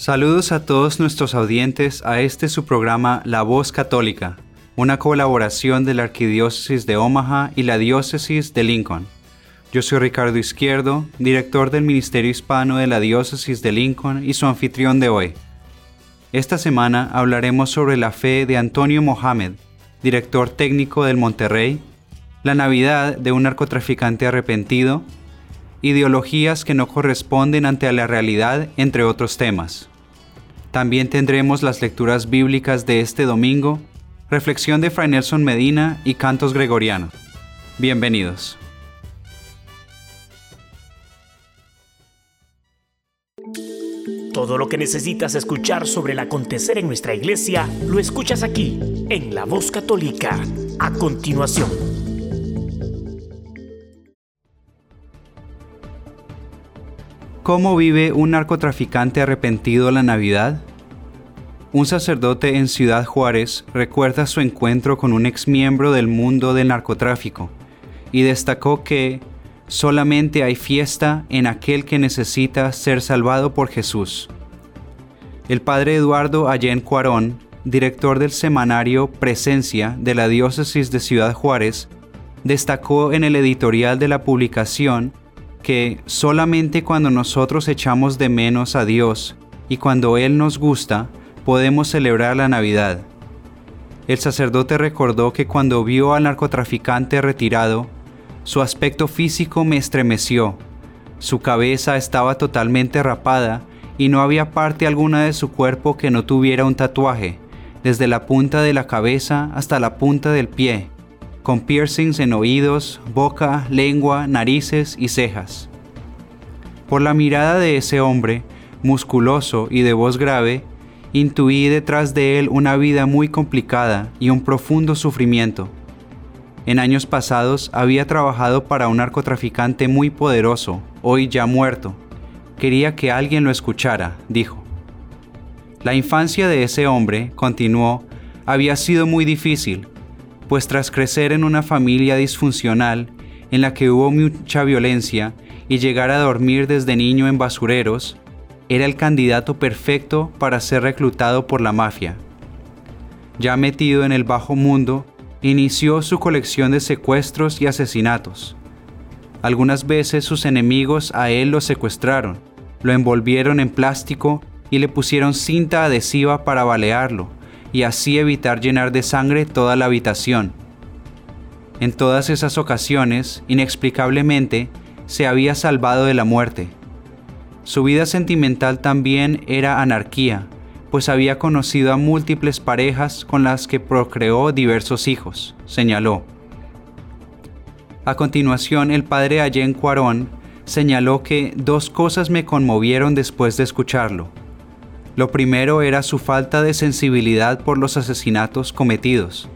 Saludos a todos nuestros audientes a este su programa La Voz Católica, una colaboración de la Arquidiócesis de Omaha y la Diócesis de Lincoln. Yo soy Ricardo Izquierdo, director del Ministerio Hispano de la Diócesis de Lincoln y su anfitrión de hoy. Esta semana hablaremos sobre la fe de Antonio Mohamed, director técnico del Monterrey, la Navidad de un narcotraficante arrepentido, ideologías que no corresponden ante la realidad, entre otros temas. También tendremos las lecturas bíblicas de este domingo, reflexión de Fray Nelson Medina y cantos gregorianos. Bienvenidos. Todo lo que necesitas escuchar sobre el acontecer en nuestra iglesia lo escuchas aquí, en La Voz Católica, a continuación. ¿Cómo vive un narcotraficante arrepentido la Navidad? Un sacerdote en Ciudad Juárez recuerda su encuentro con un exmiembro del mundo del narcotráfico y destacó que solamente hay fiesta en aquel que necesita ser salvado por Jesús. El padre Eduardo Allen Cuarón, director del semanario Presencia de la Diócesis de Ciudad Juárez, destacó en el editorial de la publicación que solamente cuando nosotros echamos de menos a Dios y cuando Él nos gusta, podemos celebrar la Navidad. El sacerdote recordó que cuando vio al narcotraficante retirado, su aspecto físico me estremeció. Su cabeza estaba totalmente rapada y no había parte alguna de su cuerpo que no tuviera un tatuaje, desde la punta de la cabeza hasta la punta del pie, con piercings en oídos, boca, lengua, narices y cejas. Por la mirada de ese hombre, musculoso y de voz grave, intuí detrás de él una vida muy complicada y un profundo sufrimiento. En años pasados había trabajado para un narcotraficante muy poderoso, hoy ya muerto. Quería que alguien lo escuchara, dijo. La infancia de ese hombre, continuó, había sido muy difícil, pues tras crecer en una familia disfuncional, en la que hubo mucha violencia, y llegar a dormir desde niño en basureros, era el candidato perfecto para ser reclutado por la mafia. Ya metido en el bajo mundo, inició su colección de secuestros y asesinatos. Algunas veces sus enemigos a él lo secuestraron, lo envolvieron en plástico y le pusieron cinta adhesiva para balearlo y así evitar llenar de sangre toda la habitación. En todas esas ocasiones, inexplicablemente, se había salvado de la muerte. Su vida sentimental también era anarquía, pues había conocido a múltiples parejas con las que procreó diversos hijos, señaló. A continuación, el padre Allen Cuarón señaló que dos cosas me conmovieron después de escucharlo. Lo primero era su falta de sensibilidad por los asesinatos cometidos.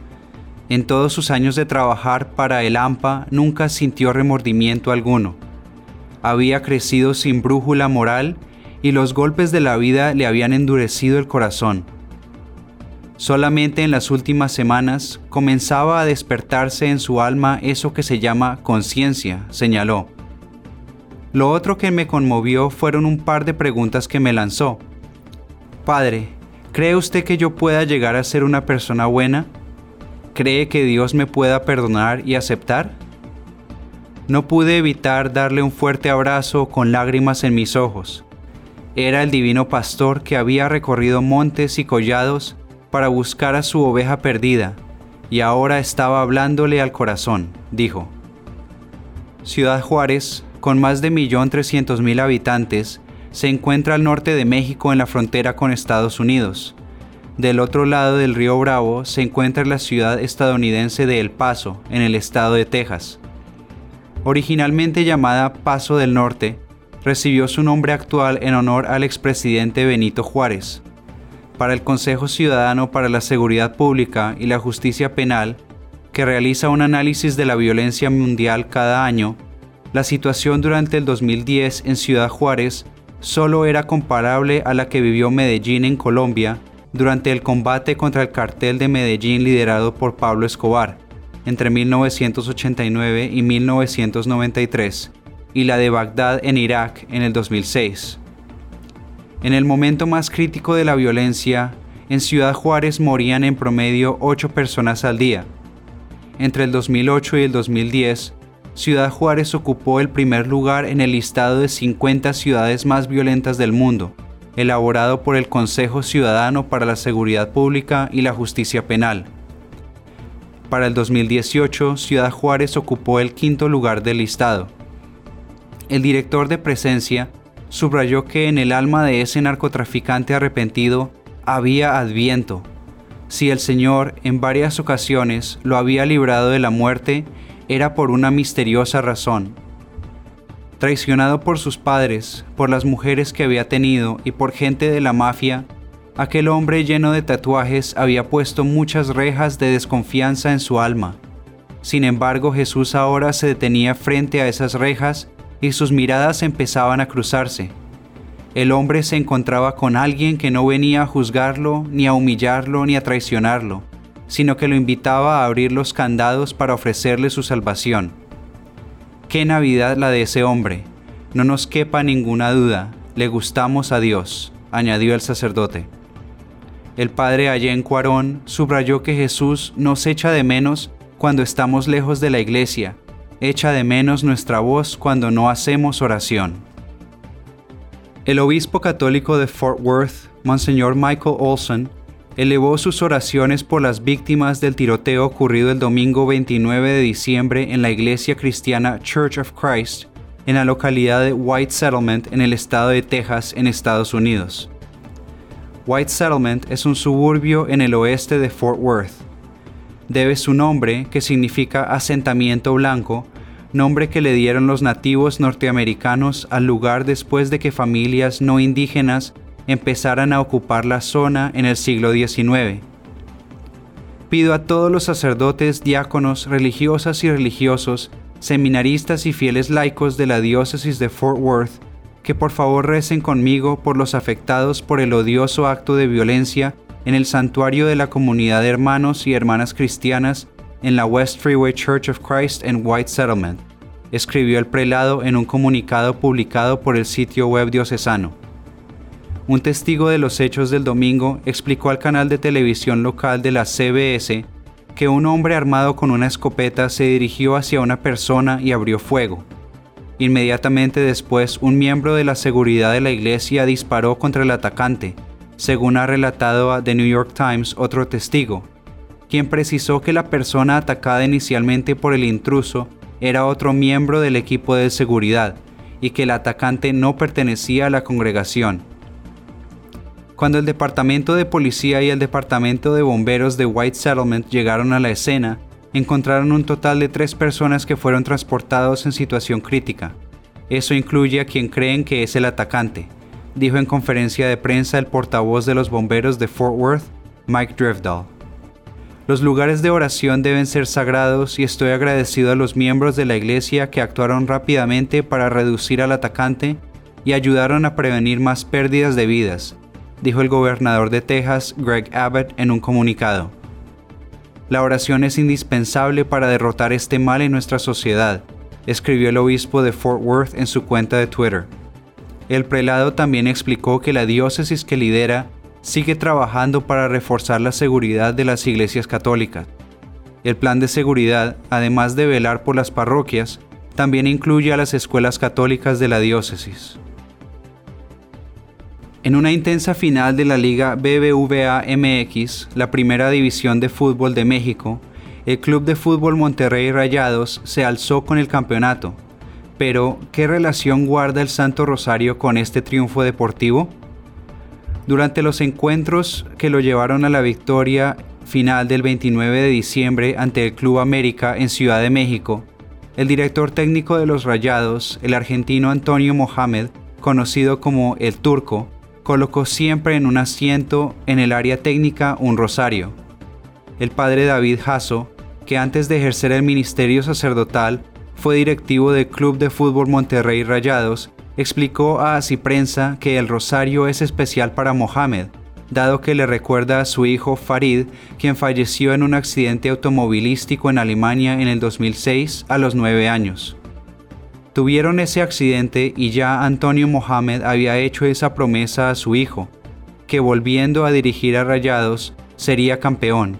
En todos sus años de trabajar para el AMPA nunca sintió remordimiento alguno. Había crecido sin brújula moral y los golpes de la vida le habían endurecido el corazón. Solamente en las últimas semanas comenzaba a despertarse en su alma eso que se llama conciencia, señaló. Lo otro que me conmovió fueron un par de preguntas que me lanzó. Padre, ¿cree usted que yo pueda llegar a ser una persona buena? ¿Cree que Dios me pueda perdonar y aceptar? No pude evitar darle un fuerte abrazo con lágrimas en mis ojos era el divino pastor que había recorrido montes y collados para buscar a su oveja perdida, y ahora estaba hablándole al corazón, dijo. Ciudad Juárez, con más de 1.300.000 habitantes, se encuentra al norte de México en la frontera con Estados Unidos. Del otro lado del río Bravo se encuentra la ciudad estadounidense de El Paso, en el estado de Texas. Originalmente llamada Paso del Norte, recibió su nombre actual en honor al expresidente Benito Juárez. para el Consejo Ciudadano para la Seguridad Pública y la Justicia Penal, que realiza un análisis de la violencia mundial cada año, la situación durante el 2010 en Ciudad Juárez solo era comparable a la que vivió Medellín en Colombia durante el combate contra el cartel de Medellín liderado por Pablo Escobar entre 1989 y 1993 y la de Bagdad en Irak en el 2006. En el momento más crítico de la violencia, en Ciudad Juárez morían en promedio 8 personas al día. Entre el 2008 y el 2010, Ciudad Juárez ocupó el primer lugar en el listado de 50 ciudades más violentas del mundo, elaborado por el Consejo Ciudadano para la Seguridad Pública y la Justicia Penal. Para el 2018, Ciudad Juárez ocupó el quinto lugar del listado. El director de presencia subrayó que en el alma de ese narcotraficante arrepentido había adviento. Si el Señor en varias ocasiones lo había librado de la muerte, era por una misteriosa razón. Traicionado por sus padres, por las mujeres que había tenido y por gente de la mafia, aquel hombre lleno de tatuajes había puesto muchas rejas de desconfianza en su alma. Sin embargo, Jesús ahora se detenía frente a esas rejas y sus miradas empezaban a cruzarse. El hombre se encontraba con alguien que no venía a juzgarlo, ni a humillarlo, ni a traicionarlo, sino que lo invitaba a abrir los candados para ofrecerle su salvación. Qué Navidad la de ese hombre. No nos quepa ninguna duda, le gustamos a Dios, añadió el sacerdote. El padre Allen Cuarón subrayó que Jesús nos echa de menos cuando estamos lejos de la iglesia echa de menos nuestra voz cuando no hacemos oración. El obispo católico de Fort Worth, Monseñor Michael Olson, elevó sus oraciones por las víctimas del tiroteo ocurrido el domingo 29 de diciembre en la iglesia cristiana Church of Christ, en la localidad de White Settlement en el estado de Texas, en Estados Unidos. White Settlement es un suburbio en el oeste de Fort Worth debe su nombre, que significa asentamiento blanco, nombre que le dieron los nativos norteamericanos al lugar después de que familias no indígenas empezaran a ocupar la zona en el siglo XIX. Pido a todos los sacerdotes, diáconos, religiosas y religiosos, seminaristas y fieles laicos de la diócesis de Fort Worth que por favor recen conmigo por los afectados por el odioso acto de violencia en el santuario de la comunidad de hermanos y hermanas cristianas en la West Freeway Church of Christ en White Settlement, escribió el prelado en un comunicado publicado por el sitio web diocesano. Un testigo de los hechos del domingo explicó al canal de televisión local de la CBS que un hombre armado con una escopeta se dirigió hacia una persona y abrió fuego. Inmediatamente después, un miembro de la seguridad de la iglesia disparó contra el atacante, según ha relatado a The New York Times otro testigo, quien precisó que la persona atacada inicialmente por el intruso era otro miembro del equipo de seguridad y que el atacante no pertenecía a la congregación. Cuando el departamento de policía y el departamento de bomberos de White Settlement llegaron a la escena, encontraron un total de tres personas que fueron transportados en situación crítica. Eso incluye a quien creen que es el atacante, dijo en conferencia de prensa el portavoz de los bomberos de Fort Worth, Mike Drevdahl. Los lugares de oración deben ser sagrados y estoy agradecido a los miembros de la iglesia que actuaron rápidamente para reducir al atacante y ayudaron a prevenir más pérdidas de vidas, dijo el gobernador de Texas, Greg Abbott, en un comunicado. La oración es indispensable para derrotar este mal en nuestra sociedad, escribió el obispo de Fort Worth en su cuenta de Twitter. El prelado también explicó que la diócesis que lidera sigue trabajando para reforzar la seguridad de las iglesias católicas. El plan de seguridad, además de velar por las parroquias, también incluye a las escuelas católicas de la diócesis. En una intensa final de la Liga BBVA MX, la primera división de fútbol de México, el Club de Fútbol Monterrey Rayados se alzó con el campeonato, pero, ¿qué relación guarda el Santo Rosario con este triunfo deportivo? Durante los encuentros que lo llevaron a la victoria final del 29 de diciembre ante el Club América en Ciudad de México, el director técnico de los Rayados, el argentino Antonio Mohamed, conocido como el Turco, colocó siempre en un asiento en el área técnica un rosario. El padre David Jasso, que antes de ejercer el ministerio sacerdotal fue directivo del Club de Fútbol Monterrey Rayados, explicó a Así Prensa que el rosario es especial para Mohamed, dado que le recuerda a su hijo Farid, quien falleció en un accidente automovilístico en Alemania en el 2006 a los 9 años. Tuvieron ese accidente y ya Antonio Mohamed había hecho esa promesa a su hijo, que volviendo a dirigir a Rayados sería campeón,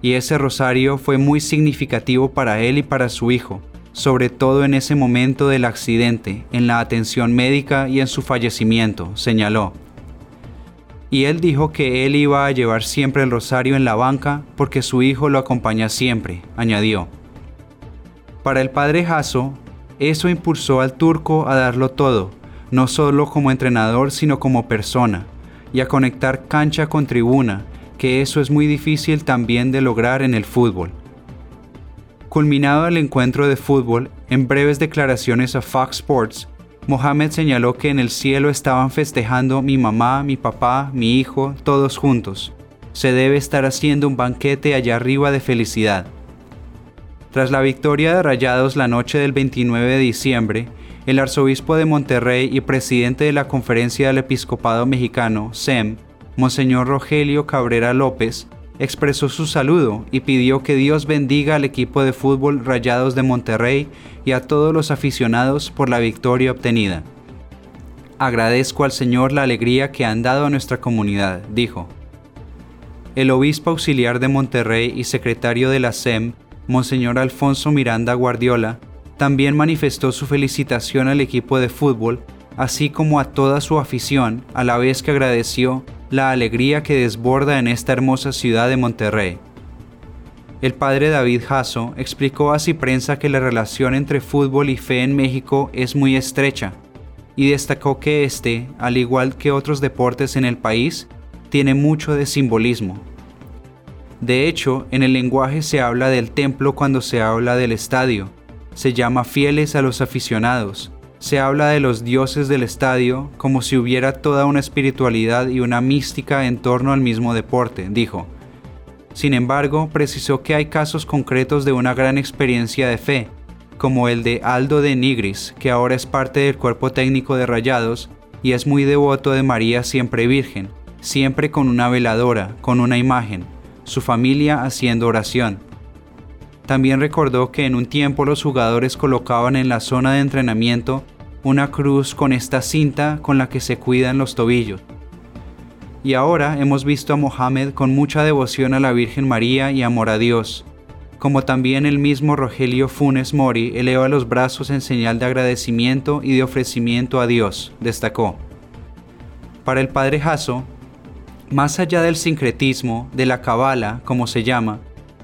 y ese rosario fue muy significativo para él y para su hijo, sobre todo en ese momento del accidente, en la atención médica y en su fallecimiento, señaló. Y él dijo que él iba a llevar siempre el rosario en la banca porque su hijo lo acompaña siempre, añadió. Para el padre Jasso, eso impulsó al turco a darlo todo, no solo como entrenador, sino como persona, y a conectar cancha con tribuna, que eso es muy difícil también de lograr en el fútbol. Culminado el encuentro de fútbol, en breves declaraciones a Fox Sports, Mohamed señaló que en el cielo estaban festejando mi mamá, mi papá, mi hijo, todos juntos. Se debe estar haciendo un banquete allá arriba de felicidad. Tras la victoria de Rayados la noche del 29 de diciembre, el arzobispo de Monterrey y presidente de la Conferencia del Episcopado Mexicano, SEM, Monseñor Rogelio Cabrera López, expresó su saludo y pidió que Dios bendiga al equipo de fútbol Rayados de Monterrey y a todos los aficionados por la victoria obtenida. Agradezco al Señor la alegría que han dado a nuestra comunidad, dijo. El obispo auxiliar de Monterrey y secretario de la SEM, Monseñor Alfonso Miranda Guardiola, también manifestó su felicitación al equipo de fútbol, así como a toda su afición, a la vez que agradeció la alegría que desborda en esta hermosa ciudad de Monterrey. El padre David Jasso explicó a Prensa que la relación entre fútbol y fe en México es muy estrecha, y destacó que este, al igual que otros deportes en el país, tiene mucho de simbolismo. De hecho, en el lenguaje se habla del templo cuando se habla del estadio. Se llama fieles a los aficionados. Se habla de los dioses del estadio como si hubiera toda una espiritualidad y una mística en torno al mismo deporte, dijo. Sin embargo, precisó que hay casos concretos de una gran experiencia de fe, como el de Aldo de Nigris, que ahora es parte del cuerpo técnico de Rayados y es muy devoto de María siempre Virgen, siempre con una veladora, con una imagen, su familia haciendo oración. También recordó que en un tiempo los jugadores colocaban en la zona de entrenamiento una cruz con esta cinta con la que se cuidan los tobillos. Y ahora hemos visto a Mohamed con mucha devoción a la Virgen María y amor a Dios, como también el mismo Rogelio Funes Mori eleva los brazos en señal de agradecimiento y de ofrecimiento a Dios, destacó. Para el padre Jasso, más allá del sincretismo, de la cabala, como se llama,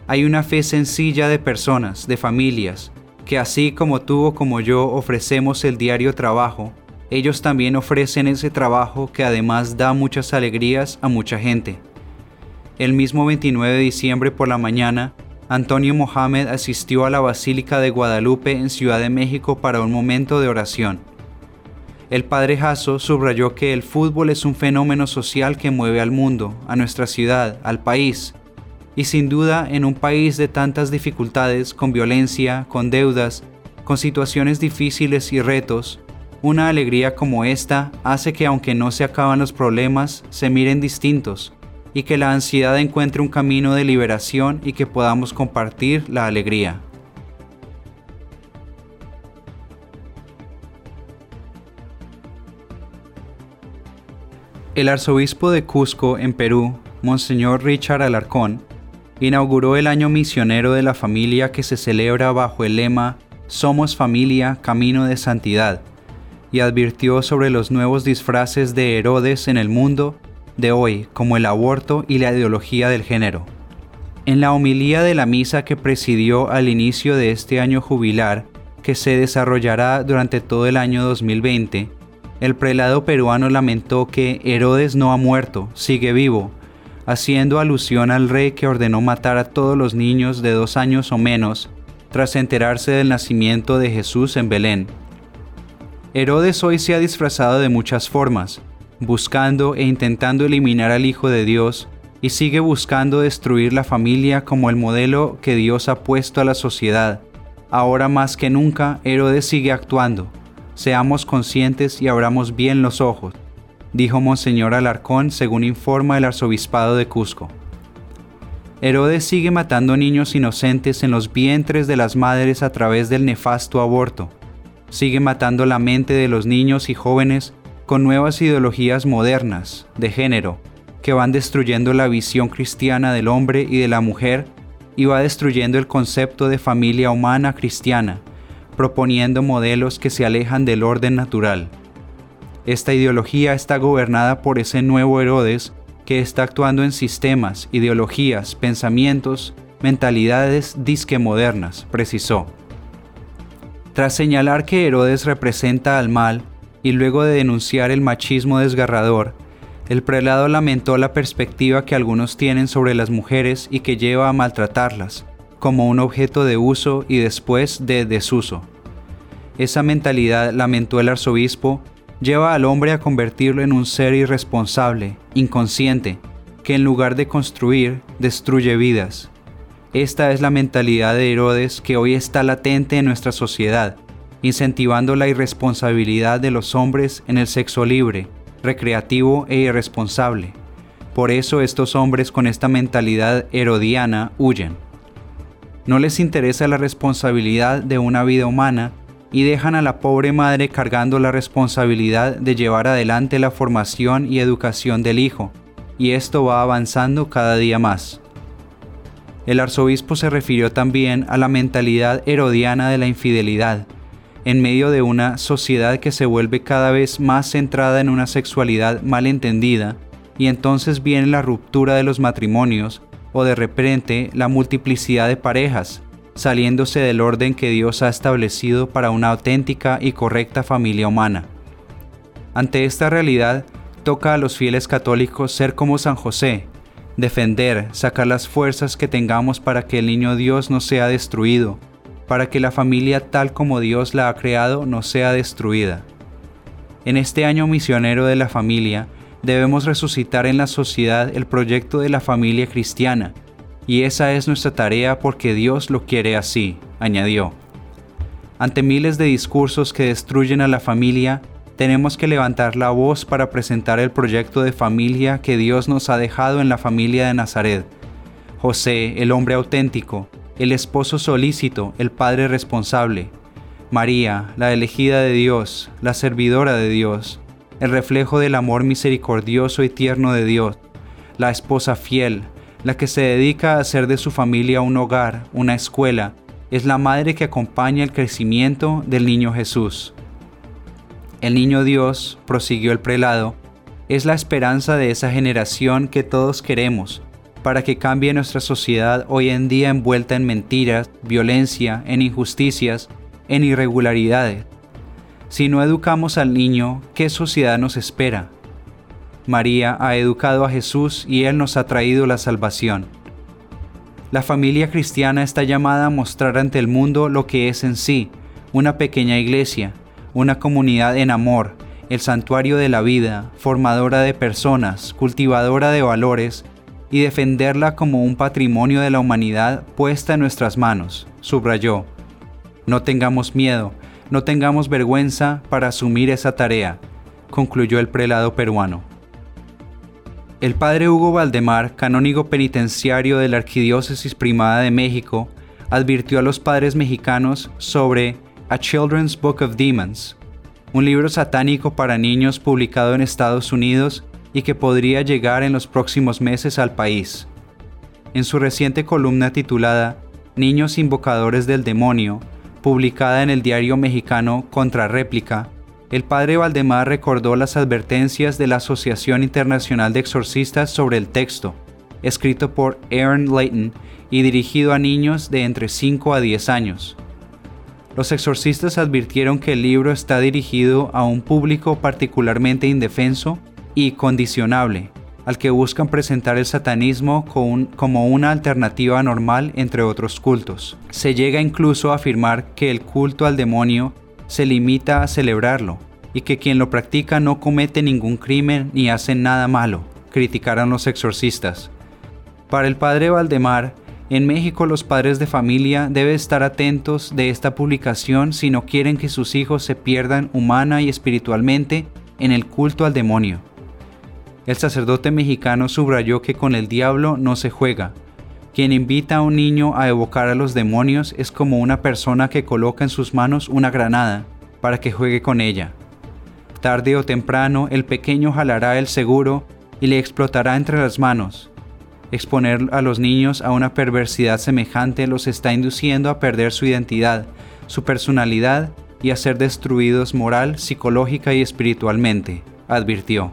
hay una fe sencilla de personas, de familias, que así como tú o como yo ofrecemos el diario trabajo, ellos también ofrecen ese trabajo que además da muchas alegrías a mucha gente. El mismo 29 de diciembre por la mañana, Antonio Mohamed asistió a la Basílica de Guadalupe en Ciudad de México para un momento de oración. El padre Jasso subrayó que el fútbol es un fenómeno social que mueve al mundo, a nuestra ciudad, al país, y sin duda en un país de tantas dificultades, con violencia, con deudas, con situaciones difíciles y retos, una alegría como esta hace que aunque no se acaban los problemas, se miren distintos y que la ansiedad encuentre un camino de liberación y que podamos compartir la alegría. El arzobispo de Cusco, en Perú, Monseñor Richard Alarcón, inauguró el año misionero de la familia que se celebra bajo el lema Somos familia, camino de santidad, y advirtió sobre los nuevos disfraces de Herodes en el mundo de hoy, como el aborto y la ideología del género. En la homilía de la misa que presidió al inicio de este año jubilar, que se desarrollará durante todo el año 2020, el prelado peruano lamentó que Herodes no ha muerto, sigue vivo, haciendo alusión al rey que ordenó matar a todos los niños de dos años o menos tras enterarse del nacimiento de Jesús en Belén. Herodes hoy se ha disfrazado de muchas formas, buscando e intentando eliminar al Hijo de Dios, y sigue buscando destruir la familia como el modelo que Dios ha puesto a la sociedad. Ahora más que nunca, Herodes sigue actuando. Seamos conscientes y abramos bien los ojos, dijo Monseñor Alarcón según informa el Arzobispado de Cusco. Herodes sigue matando niños inocentes en los vientres de las madres a través del nefasto aborto. Sigue matando la mente de los niños y jóvenes con nuevas ideologías modernas, de género, que van destruyendo la visión cristiana del hombre y de la mujer y va destruyendo el concepto de familia humana cristiana, proponiendo modelos que se alejan del orden natural. Esta ideología está gobernada por ese nuevo Herodes que está actuando en sistemas, ideologías, pensamientos, mentalidades disque modernas, precisó. Tras señalar que Herodes representa al mal y luego de denunciar el machismo desgarrador, el prelado lamentó la perspectiva que algunos tienen sobre las mujeres y que lleva a maltratarlas, como un objeto de uso y después de desuso. Esa mentalidad, lamentó el arzobispo, lleva al hombre a convertirlo en un ser irresponsable, inconsciente, que en lugar de construir, destruye vidas. Esta es la mentalidad de Herodes que hoy está latente en nuestra sociedad, incentivando la irresponsabilidad de los hombres en el sexo libre, recreativo e irresponsable. Por eso estos hombres con esta mentalidad herodiana huyen. No les interesa la responsabilidad de una vida humana y dejan a la pobre madre cargando la responsabilidad de llevar adelante la formación y educación del hijo, y esto va avanzando cada día más. El arzobispo se refirió también a la mentalidad herodiana de la infidelidad, en medio de una sociedad que se vuelve cada vez más centrada en una sexualidad mal entendida, y entonces viene la ruptura de los matrimonios o de repente la multiplicidad de parejas, saliéndose del orden que Dios ha establecido para una auténtica y correcta familia humana. Ante esta realidad, toca a los fieles católicos ser como San José, defender, sacar las fuerzas que tengamos para que el niño Dios no sea destruido, para que la familia tal como Dios la ha creado no sea destruida. En este año misionero de la familia, debemos resucitar en la sociedad el proyecto de la familia cristiana, y esa es nuestra tarea porque Dios lo quiere así, añadió. Ante miles de discursos que destruyen a la familia, tenemos que levantar la voz para presentar el proyecto de familia que Dios nos ha dejado en la familia de Nazaret. José, el hombre auténtico, el esposo solícito, el padre responsable, María, la elegida de Dios, la servidora de Dios, el reflejo del amor misericordioso y tierno de Dios, la esposa fiel, la que se dedica a hacer de su familia un hogar, una escuela, es la madre que acompaña el crecimiento del niño Jesús. El niño Dios, prosiguió el prelado, es la esperanza de esa generación que todos queremos, para que cambie nuestra sociedad hoy en día envuelta en mentiras, violencia, en injusticias, en irregularidades. Si no educamos al niño, ¿qué sociedad nos espera? María ha educado a Jesús y Él nos ha traído la salvación. La familia cristiana está llamada a mostrar ante el mundo lo que es en sí, una pequeña iglesia, una comunidad en amor, el santuario de la vida, formadora de personas, cultivadora de valores, y defenderla como un patrimonio de la humanidad puesta en nuestras manos, subrayó. No tengamos miedo, no tengamos vergüenza para asumir esa tarea, concluyó el prelado peruano. El padre Hugo Valdemar, canónigo penitenciario de la Arquidiócesis Primada de México, advirtió a los padres mexicanos sobre A Children's Book of Demons, un libro satánico para niños publicado en Estados Unidos y que podría llegar en los próximos meses al país. En su reciente columna titulada Niños invocadores del demonio, publicada en el diario mexicano Contrarréplica, el padre Valdemar recordó las advertencias de la Asociación Internacional de Exorcistas sobre el texto, escrito por Aaron Layton y dirigido a niños de entre 5 a 10 años. Los exorcistas advirtieron que el libro está dirigido a un público particularmente indefenso y condicionable, al que buscan presentar el satanismo como una alternativa normal entre otros cultos. Se llega incluso a afirmar que el culto al demonio se limita a celebrarlo, y que quien lo practica no comete ningún crimen ni hace nada malo, criticaron los exorcistas. Para el padre Valdemar, en México los padres de familia deben estar atentos de esta publicación si no quieren que sus hijos se pierdan humana y espiritualmente en el culto al demonio. El sacerdote mexicano subrayó que con el diablo no se juega. Quien invita a un niño a evocar a los demonios es como una persona que coloca en sus manos una granada para que juegue con ella. Tarde o temprano el pequeño jalará el seguro y le explotará entre las manos. Exponer a los niños a una perversidad semejante los está induciendo a perder su identidad, su personalidad y a ser destruidos moral, psicológica y espiritualmente, advirtió.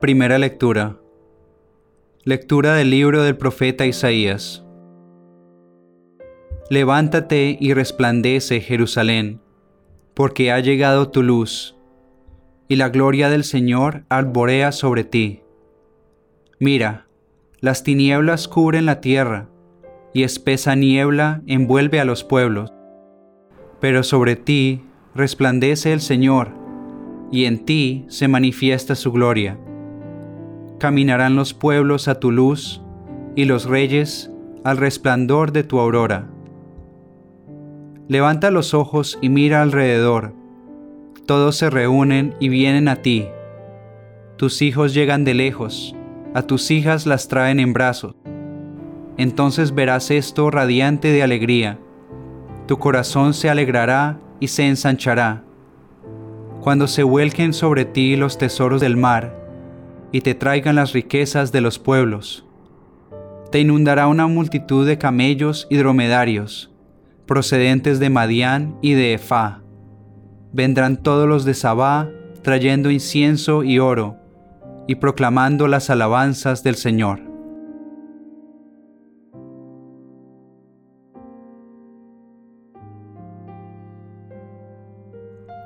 Primera lectura. Lectura del libro del profeta Isaías. Levántate y resplandece, Jerusalén, porque ha llegado tu luz, y la gloria del Señor alborea sobre ti. Mira, las tinieblas cubren la tierra, y espesa niebla envuelve a los pueblos. Pero sobre ti resplandece el Señor, y en ti se manifiesta su gloria caminarán los pueblos a tu luz y los reyes al resplandor de tu aurora. Levanta los ojos y mira alrededor. Todos se reúnen y vienen a ti. Tus hijos llegan de lejos, a tus hijas las traen en brazos. Entonces verás esto radiante de alegría. Tu corazón se alegrará y se ensanchará. Cuando se vuelquen sobre ti los tesoros del mar, y te traigan las riquezas de los pueblos. Te inundará una multitud de camellos y dromedarios, procedentes de Madián y de Efá. Vendrán todos los de Sabá, trayendo incienso y oro, y proclamando las alabanzas del Señor.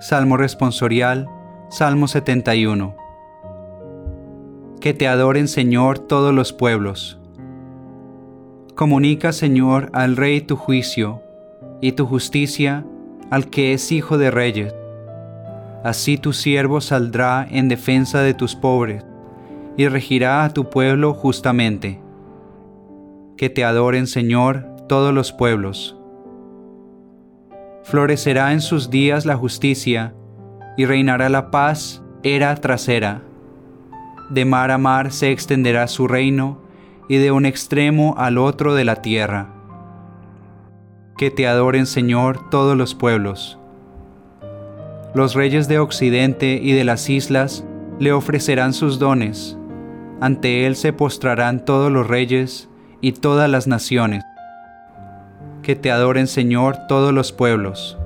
Salmo responsorial, Salmo 71 que te adoren Señor todos los pueblos. Comunica Señor al Rey tu juicio y tu justicia al que es hijo de reyes. Así tu siervo saldrá en defensa de tus pobres y regirá a tu pueblo justamente. Que te adoren Señor todos los pueblos. Florecerá en sus días la justicia y reinará la paz era tras era de mar a mar se extenderá su reino, y de un extremo al otro de la tierra. Que te adoren, Señor, todos los pueblos. Los reyes de Occidente y de las islas le ofrecerán sus dones. Ante él se postrarán todos los reyes y todas las naciones. Que te adoren, Señor, todos los pueblos.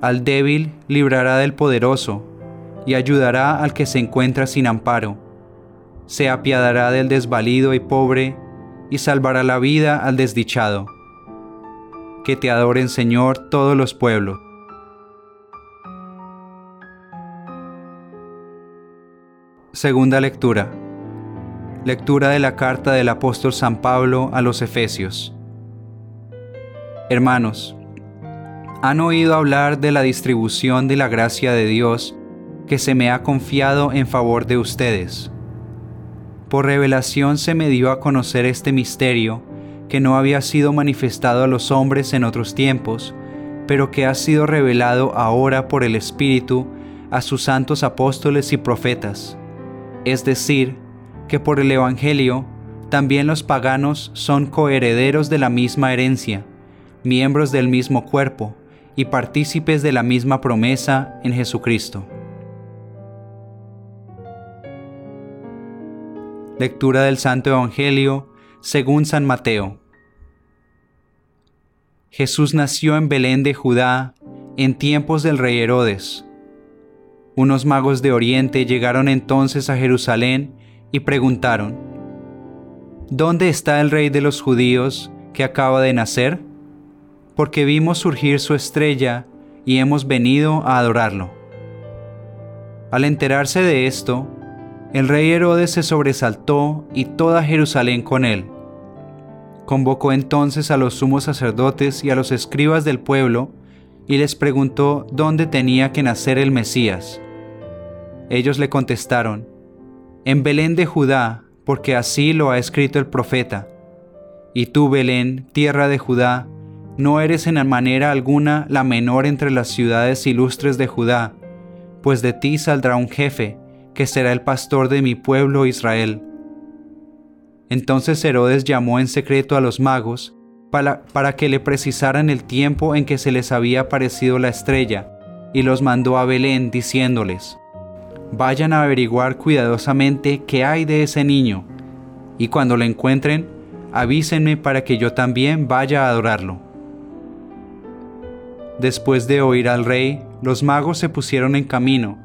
Al débil librará del poderoso y ayudará al que se encuentra sin amparo. Se apiadará del desvalido y pobre y salvará la vida al desdichado. Que te adoren Señor todos los pueblos. Segunda lectura. Lectura de la carta del apóstol San Pablo a los Efesios. Hermanos, han oído hablar de la distribución de la gracia de Dios que se me ha confiado en favor de ustedes. Por revelación se me dio a conocer este misterio que no había sido manifestado a los hombres en otros tiempos, pero que ha sido revelado ahora por el Espíritu a sus santos apóstoles y profetas. Es decir, que por el Evangelio también los paganos son coherederos de la misma herencia, miembros del mismo cuerpo y partícipes de la misma promesa en Jesucristo. Lectura del Santo Evangelio según San Mateo. Jesús nació en Belén de Judá en tiempos del rey Herodes. Unos magos de Oriente llegaron entonces a Jerusalén y preguntaron, ¿Dónde está el rey de los judíos que acaba de nacer? Porque vimos surgir su estrella y hemos venido a adorarlo. Al enterarse de esto, el rey Herodes se sobresaltó y toda Jerusalén con él. Convocó entonces a los sumos sacerdotes y a los escribas del pueblo y les preguntó dónde tenía que nacer el Mesías. Ellos le contestaron, En Belén de Judá, porque así lo ha escrito el profeta. Y tú, Belén, tierra de Judá, no eres en manera alguna la menor entre las ciudades ilustres de Judá, pues de ti saldrá un jefe, que será el pastor de mi pueblo Israel. Entonces Herodes llamó en secreto a los magos para, para, que le precisaran el tiempo en que se les había aparecido la estrella, y los mandó a Belén diciéndoles, Vayan a averiguar cuidadosamente qué hay de ese niño, y cuando lo encuentren, avísenme para que yo también vaya a adorarlo. Después de oír al rey, los magos se pusieron en camino,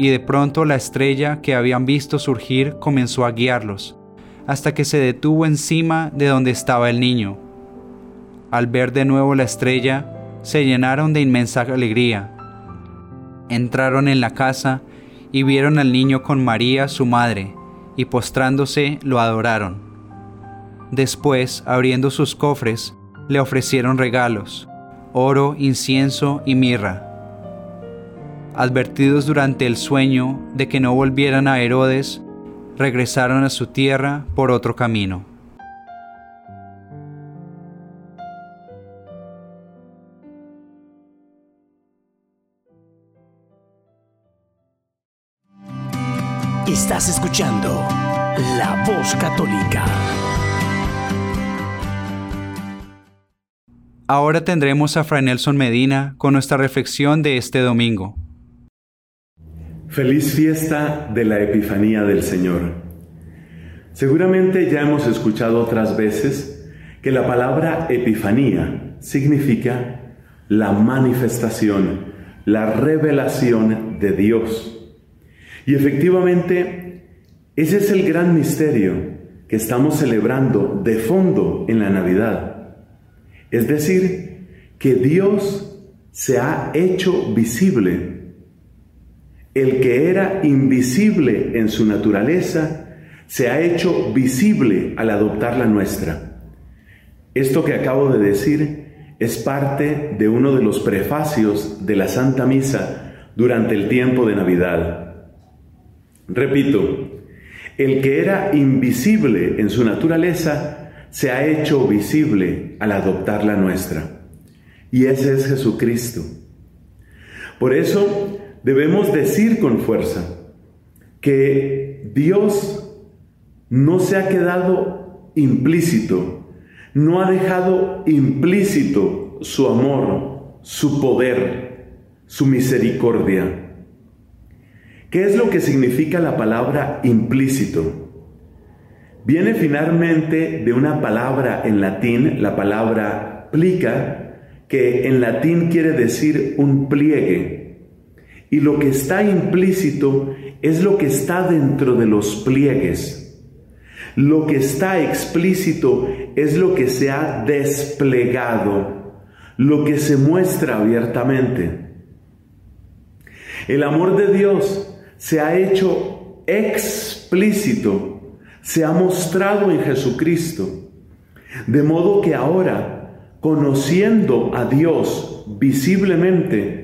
y de pronto la estrella que habían visto surgir comenzó a guiarlos, hasta que se detuvo encima de donde estaba el niño. Al ver de nuevo la estrella, se llenaron de inmensa alegría. Entraron en la casa y vieron al niño con María, su madre, y postrándose lo adoraron. Después, abriendo sus cofres, le ofrecieron regalos, oro, incienso y mirra advertidos durante el sueño de que no volvieran a Herodes, regresaron a su tierra por otro camino. Estás escuchando La Voz Católica. Ahora tendremos a Fray Nelson Medina con nuestra reflexión de este domingo. Feliz fiesta de la Epifanía del Señor. Seguramente ya hemos escuchado otras veces que la palabra Epifanía significa la manifestación, la revelación de Dios. Y efectivamente, ese es el gran misterio que estamos celebrando de fondo en la Navidad. Es decir, que Dios se ha hecho visible el que era invisible en su naturaleza se ha hecho visible al adoptar la nuestra. Esto que acabo de decir es parte de uno de los prefacios de la Santa Misa durante el tiempo de Navidad. Repito, el que era invisible en su naturaleza se ha hecho visible al adoptar la nuestra. Y ese es Jesucristo. Por eso, debemos decir con fuerza que Dios no se ha quedado implícito, no ha dejado implícito su amor, su poder, su misericordia. ¿Qué es lo que significa la palabra implícito? Viene finalmente de una palabra en latín, la palabra plica, que en latín quiere decir un pliegue. Y lo que está implícito es lo que está dentro de los pliegues. Lo que está explícito es lo que se ha desplegado, lo que se muestra abiertamente. El amor de Dios se ha hecho explícito, se ha mostrado en Jesucristo. De modo que ahora, conociendo a Dios visiblemente,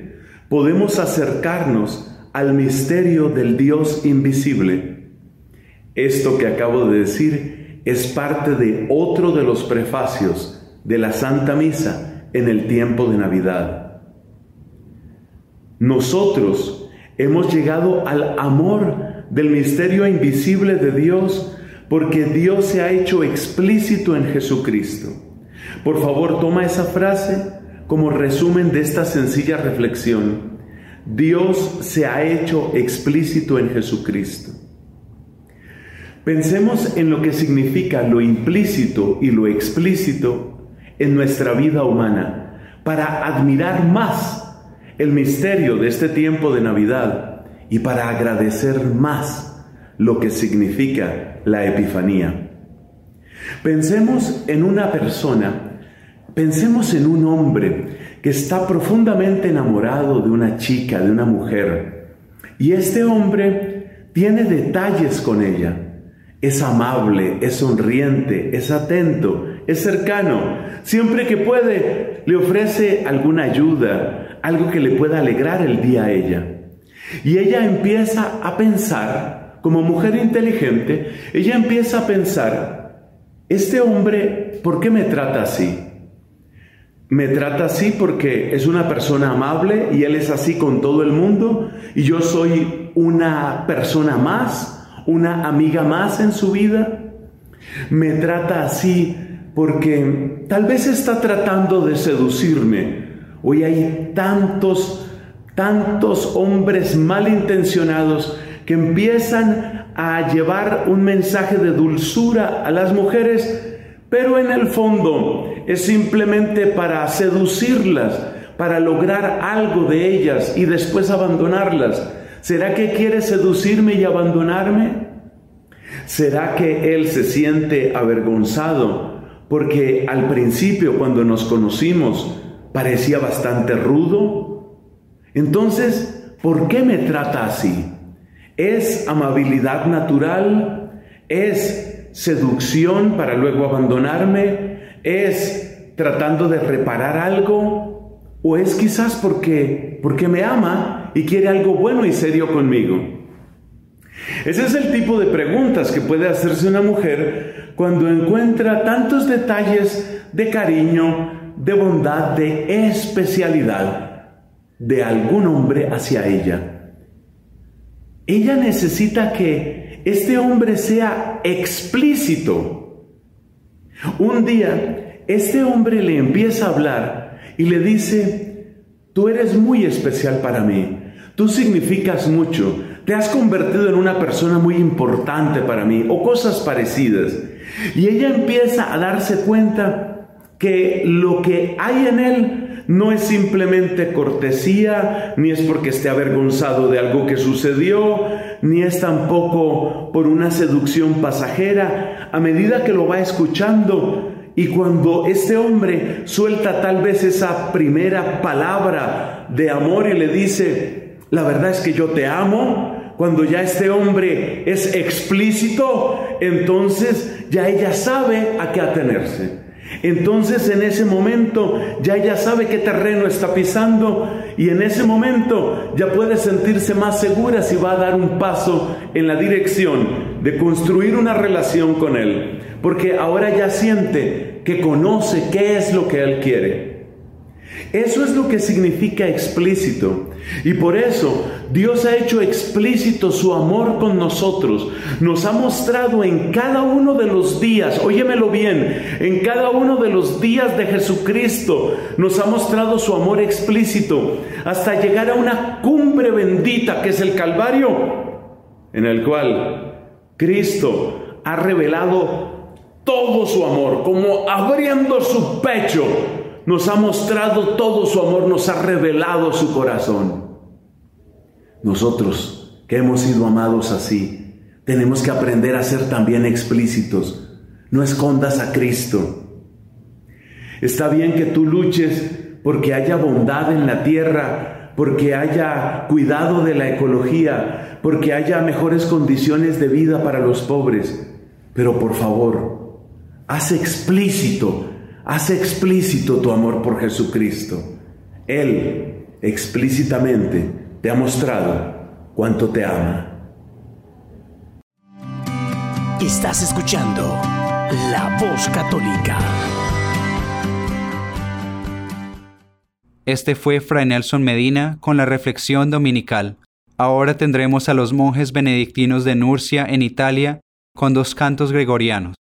podemos acercarnos al misterio del Dios invisible. Esto que acabo de decir es parte de otro de los prefacios de la Santa Misa en el tiempo de Navidad. Nosotros hemos llegado al amor del misterio invisible de Dios porque Dios se ha hecho explícito en Jesucristo. Por favor, toma esa frase como resumen de esta sencilla reflexión, Dios se ha hecho explícito en Jesucristo. Pensemos en lo que significa lo implícito y lo explícito en nuestra vida humana para admirar más el misterio de este tiempo de Navidad y para agradecer más lo que significa la Epifanía. Pensemos en una persona, pensemos en un hombre que está profundamente enamorado de una chica, de una mujer, y este hombre tiene detalles con ella. Es amable, es sonriente, es atento, es cercano. Siempre que puede, le ofrece alguna ayuda, algo que le pueda alegrar el día a ella. Y ella empieza a pensar, como mujer inteligente, ella empieza a pensar, este hombre, ¿por qué me trata así? Me trata así porque es una persona amable y él es así con todo el mundo y yo soy una persona más, una amiga más en su vida. Me trata así porque tal vez está tratando de seducirme. Hoy hay tantos, tantos hombres malintencionados que empiezan a llevar un mensaje de dulzura a las mujeres pero en el fondo es simplemente para seducirlas, para lograr algo de ellas y después abandonarlas. ¿Será que quiere seducirme y abandonarme? ¿Será que él se siente avergonzado porque al principio cuando nos conocimos parecía bastante rudo? Entonces, ¿por qué me trata así? ¿Es amabilidad natural? ¿Es seducción para luego abandonarme? ¿Es tratando de reparar algo? ¿O es quizás porque, porque me ama y quiere algo bueno y serio conmigo? Ese es el tipo de preguntas que puede hacerse una mujer cuando encuentra tantos detalles de cariño, de bondad, de especialidad de algún hombre hacia ella. Ella necesita que este hombre sea explícito. Un día, este hombre le empieza a hablar y le dice, tú eres muy especial para mí, tú significas mucho, te has convertido en una persona muy importante para mí, o cosas parecidas. Y ella empieza a darse cuenta que lo que hay en él no es simplemente cortesía, ni es porque esté avergonzado de algo que sucedió, ni es tampoco por una seducción pasajera. A medida que lo va escuchando y cuando este hombre suelta tal vez esa primera palabra de amor y le dice, la verdad es que yo te amo, cuando ya este hombre es explícito, entonces ya ella sabe a qué atenerse. Entonces en ese momento ya ella sabe qué terreno está pisando y en ese momento ya puede sentirse más segura si va a dar un paso en la dirección de construir una relación con él. Porque ahora ya siente que conoce qué es lo que él quiere. Eso es lo que significa explícito. Y por eso Dios ha hecho explícito su amor con nosotros. Nos ha mostrado en cada uno de los días, óyemelo bien, en cada uno de los días de Jesucristo nos ha mostrado su amor explícito hasta llegar a una cumbre bendita que es el Calvario, en el cual Cristo ha revelado todo su amor, como abriendo su pecho nos ha mostrado todo su amor, nos ha revelado su corazón. Nosotros, que hemos sido amados así, tenemos que aprender a ser también explícitos. No escondas a Cristo. Está bien que tú luches porque haya bondad en la tierra, porque haya cuidado de la ecología, porque haya mejores condiciones de vida para los pobres. Pero por favor, haz explícito Hace explícito tu amor por Jesucristo. Él explícitamente te ha mostrado cuánto te ama. Estás escuchando La Voz Católica. Este fue Fray Nelson Medina con la reflexión dominical. Ahora tendremos a los monjes benedictinos de Nurcia en Italia con dos cantos gregorianos.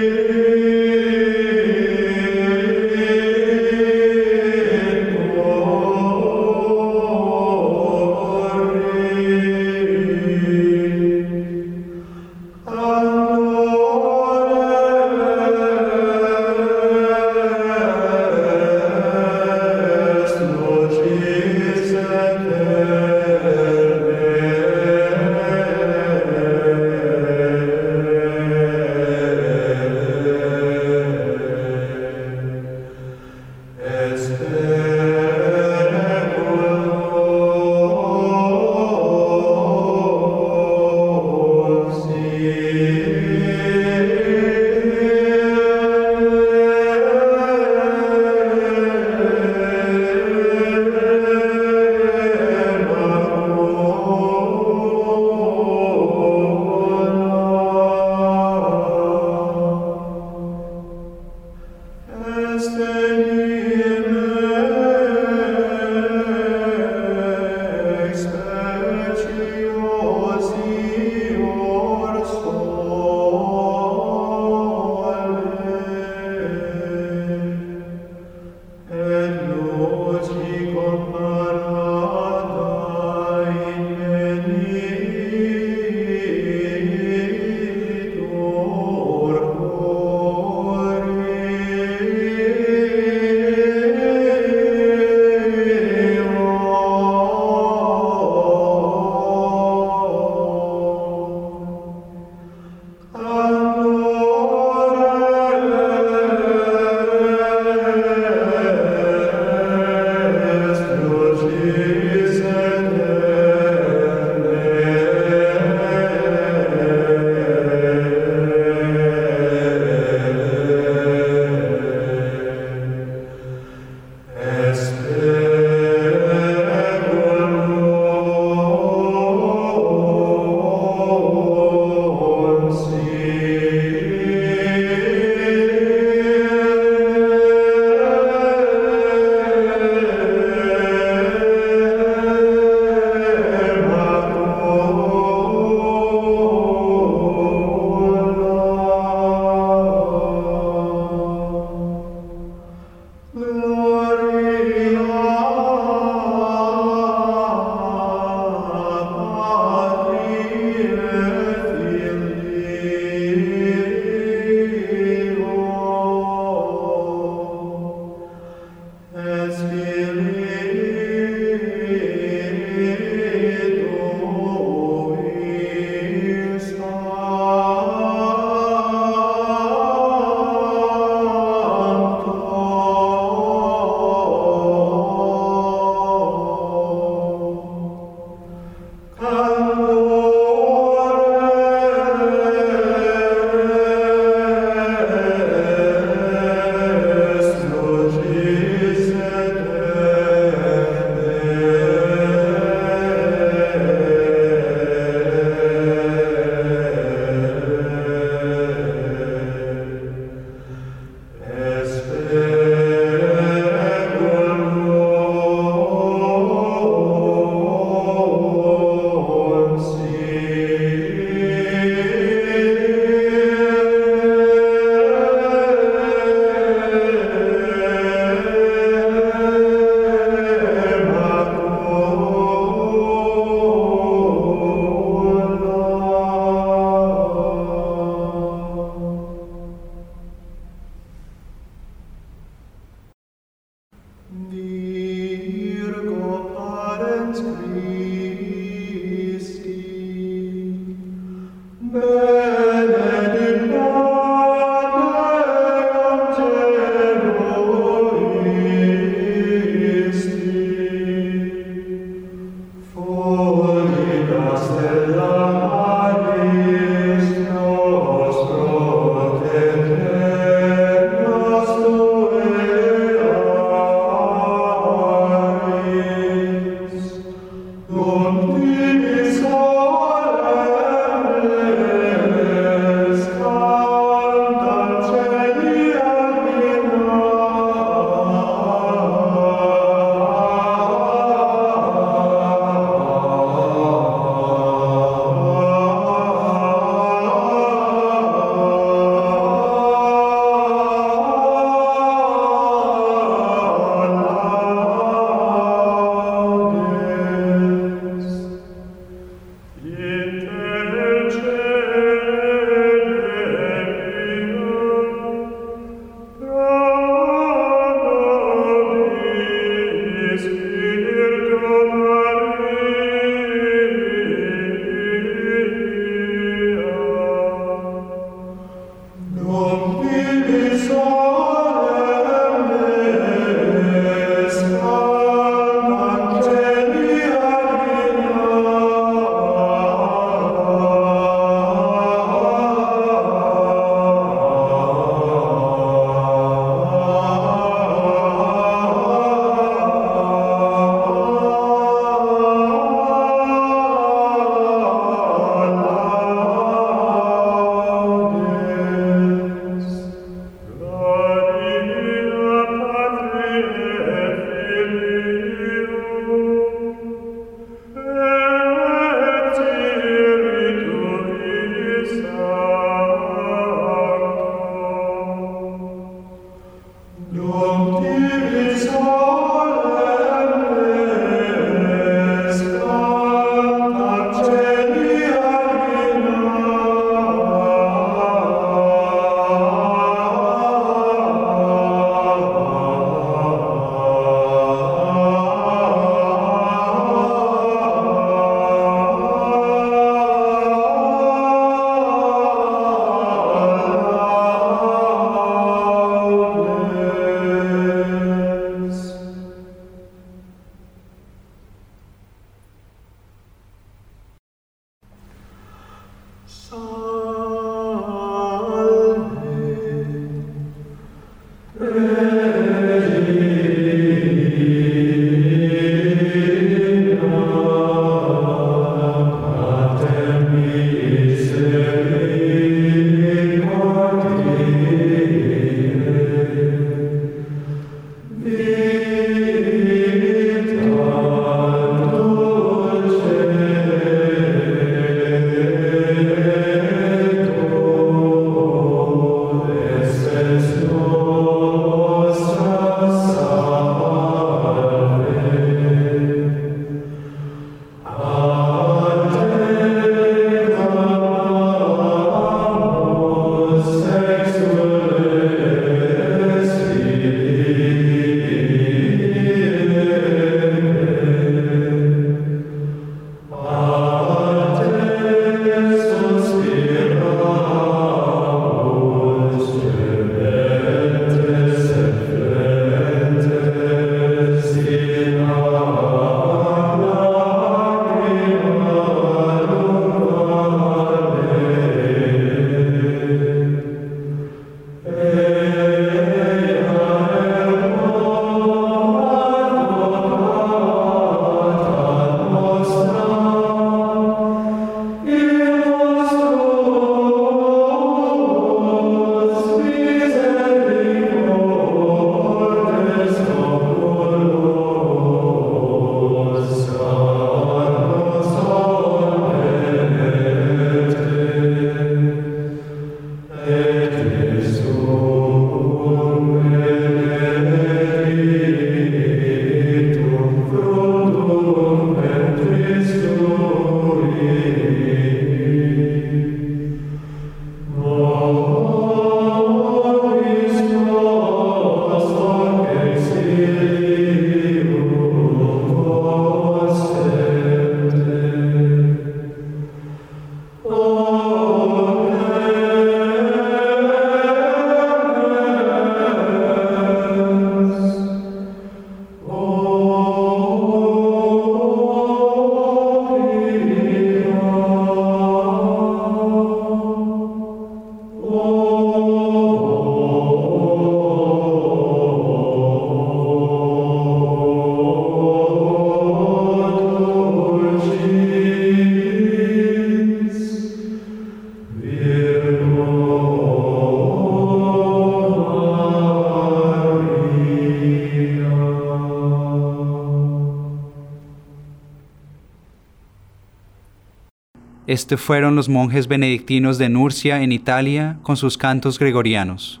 Estos fueron los monjes benedictinos de Nurcia en Italia con sus cantos gregorianos.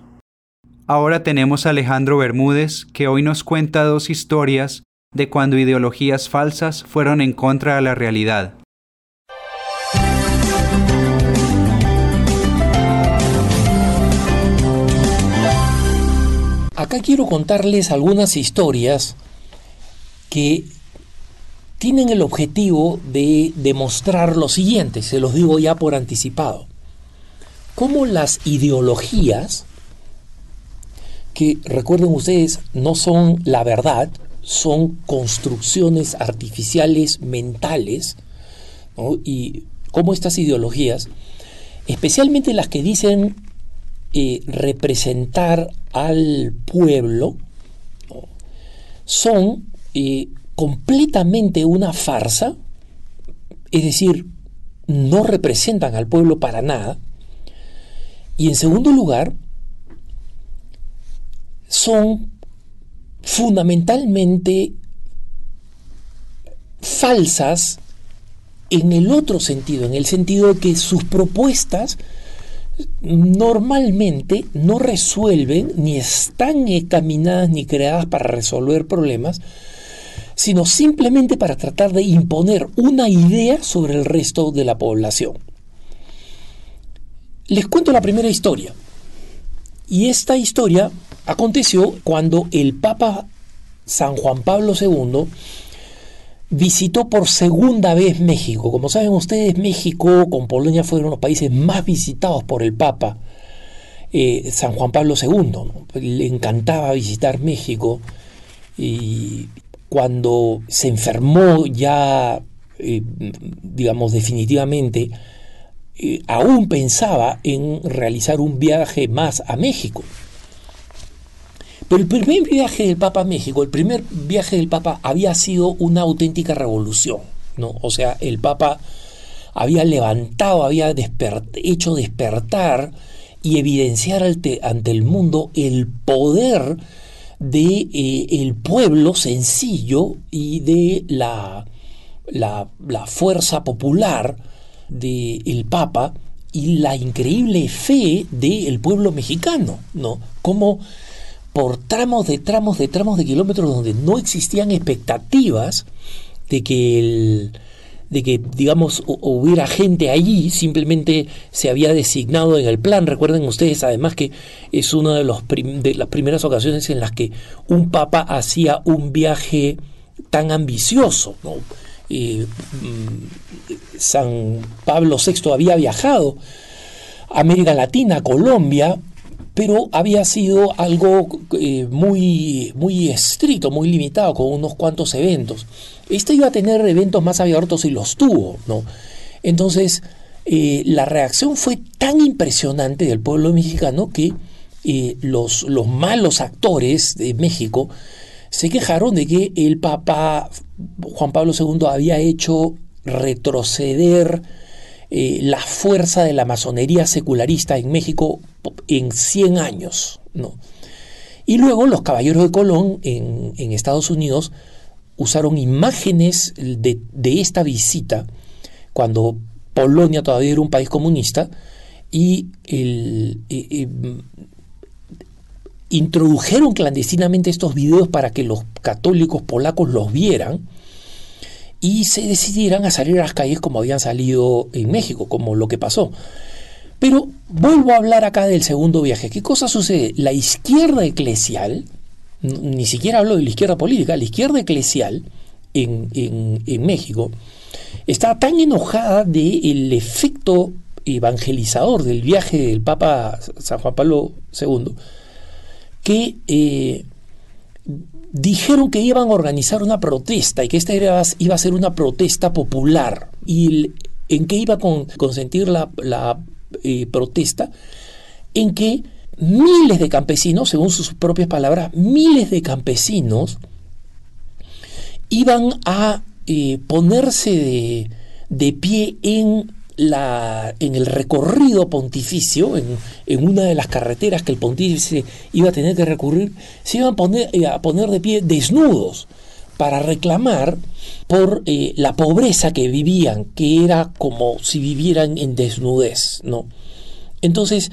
Ahora tenemos a Alejandro Bermúdez que hoy nos cuenta dos historias de cuando ideologías falsas fueron en contra de la realidad. Acá quiero contarles algunas historias que tienen el objetivo de demostrar lo siguiente, se los digo ya por anticipado. Cómo las ideologías, que recuerden ustedes, no son la verdad, son construcciones artificiales mentales, y cómo estas ideologías, especialmente las que dicen eh, representar al pueblo, son eh, completamente una farsa, es decir, no representan al pueblo para nada, y en segundo lugar, son fundamentalmente falsas en el otro sentido, en el sentido de que sus propuestas normalmente no resuelven ni están caminadas ni creadas para resolver problemas, sino simplemente para tratar de imponer una idea sobre el resto de la población. Les cuento la primera historia. Y esta historia aconteció cuando el Papa San Juan Pablo II visitó por segunda vez México. Como saben ustedes, México con Polonia fueron los países más visitados por el Papa eh, San Juan Pablo II. Le encantaba visitar México y cuando se enfermó ya, eh, digamos, definitivamente, eh, aún pensaba en realizar un viaje más a México. Pero el primer viaje del Papa a México, el primer viaje del Papa había sido una auténtica revolución, ¿no? O sea, el Papa había levantado, había hecho despertar y evidenciar ante, el mundo el poder de eh, el pueblo sencillo y de la, la, fuerza popular del Papa y la increíble fe del pueblo mexicano, ¿no? Como por tramos de tramos de tramos de kilómetros donde no existían expectativas de que el, de que digamos hubiera gente allí, simplemente se había designado en el plan. Recuerden ustedes además que es una de, las primeras ocasiones en las que un papa hacía un viaje tan ambicioso. Eh, mm, San Pablo VI había viajado a América Latina, Colombia, pero había sido algo eh, muy, muy estricto, muy limitado, con unos cuantos eventos. Este iba a tener eventos más abiertos y los tuvo, ¿no? Entonces, eh, la reacción fue tan impresionante del pueblo mexicano que eh, los, los malos actores de México se quejaron de que el Papa Juan Pablo II había hecho retroceder la fuerza de la masonería secularista en México en 100 años. ¿no? Y luego los caballeros de Colón en, Estados Unidos usaron imágenes de, esta visita cuando Polonia todavía era un país comunista y introdujeron clandestinamente estos videos para que los católicos polacos los vieran y se decidieran a salir a las calles como habían salido en México, como lo que pasó. Pero vuelvo a hablar acá del segundo viaje. ¿Qué cosa sucede? La izquierda eclesial, ni siquiera hablo de la izquierda política, la izquierda eclesial en, México está tan enojada del efecto evangelizador del viaje del Papa San Juan Pablo II que eh, dijeron que iban a organizar una protesta y que esta iba a ser una protesta popular. ¿Y en qué iba a consentir la protesta en que miles de campesinos, según sus propias palabras, miles de campesinos iban a eh, ponerse de, pie en, la, en el recorrido pontificio, en, una de las carreteras que el pontífice iba a tener que recurrir, se iban a poner, eh, a poner de pie desnudos para reclamar por eh, la pobreza que vivían, que era como si vivieran en desnudez, ¿no? Entonces,